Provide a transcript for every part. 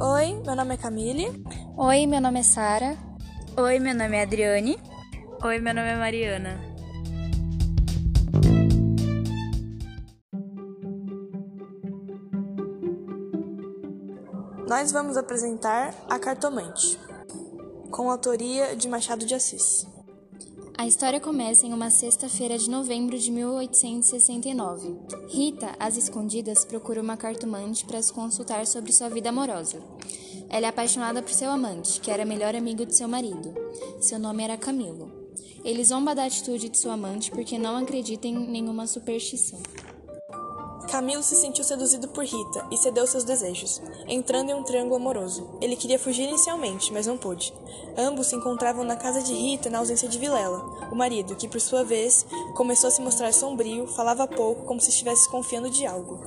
Oi, meu nome é Camille. Oi, meu nome é Sara. Oi, meu nome é Adriane. Oi, meu nome é Mariana. Nós vamos apresentar A Cartomante, com autoria de Machado de Assis. A história começa em uma sexta-feira de novembro de 1869. Rita, às escondidas, procura uma cartomante para se consultar sobre sua vida amorosa. Ela é apaixonada por seu amante, que era melhor amigo de seu marido. Seu nome era Camilo. Ele zomba da atitude de seu amante porque não acredita em nenhuma superstição. Camilo se sentiu seduzido por Rita e cedeu seus desejos, entrando em um triângulo amoroso. Ele queria fugir inicialmente, mas não pôde. Ambos se encontravam na casa de Rita na ausência de Vilela, o marido, que por sua vez começou a se mostrar sombrio, falava pouco, como se estivesse confiando de algo.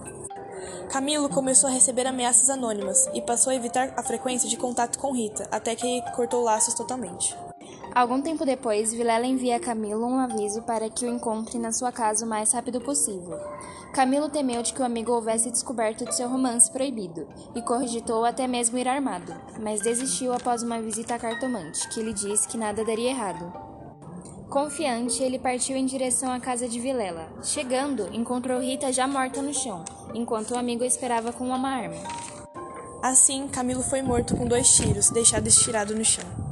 Camilo começou a receber ameaças anônimas e passou a evitar a frequência de contato com Rita, até que cortou laços totalmente. Algum tempo depois, Vilela envia a Camilo um aviso para que o encontre na sua casa o mais rápido possível. Camilo temeu de que o amigo houvesse descoberto de seu romance proibido e cogitou até mesmo ir armado, mas desistiu após uma visita à cartomante, que lhe disse que nada daria errado. Confiante, ele partiu em direção à casa de Vilela. Chegando, encontrou Rita já morta no chão, enquanto o amigo esperava com uma arma. Assim, Camilo foi morto com dois tiros, deixado estirado no chão.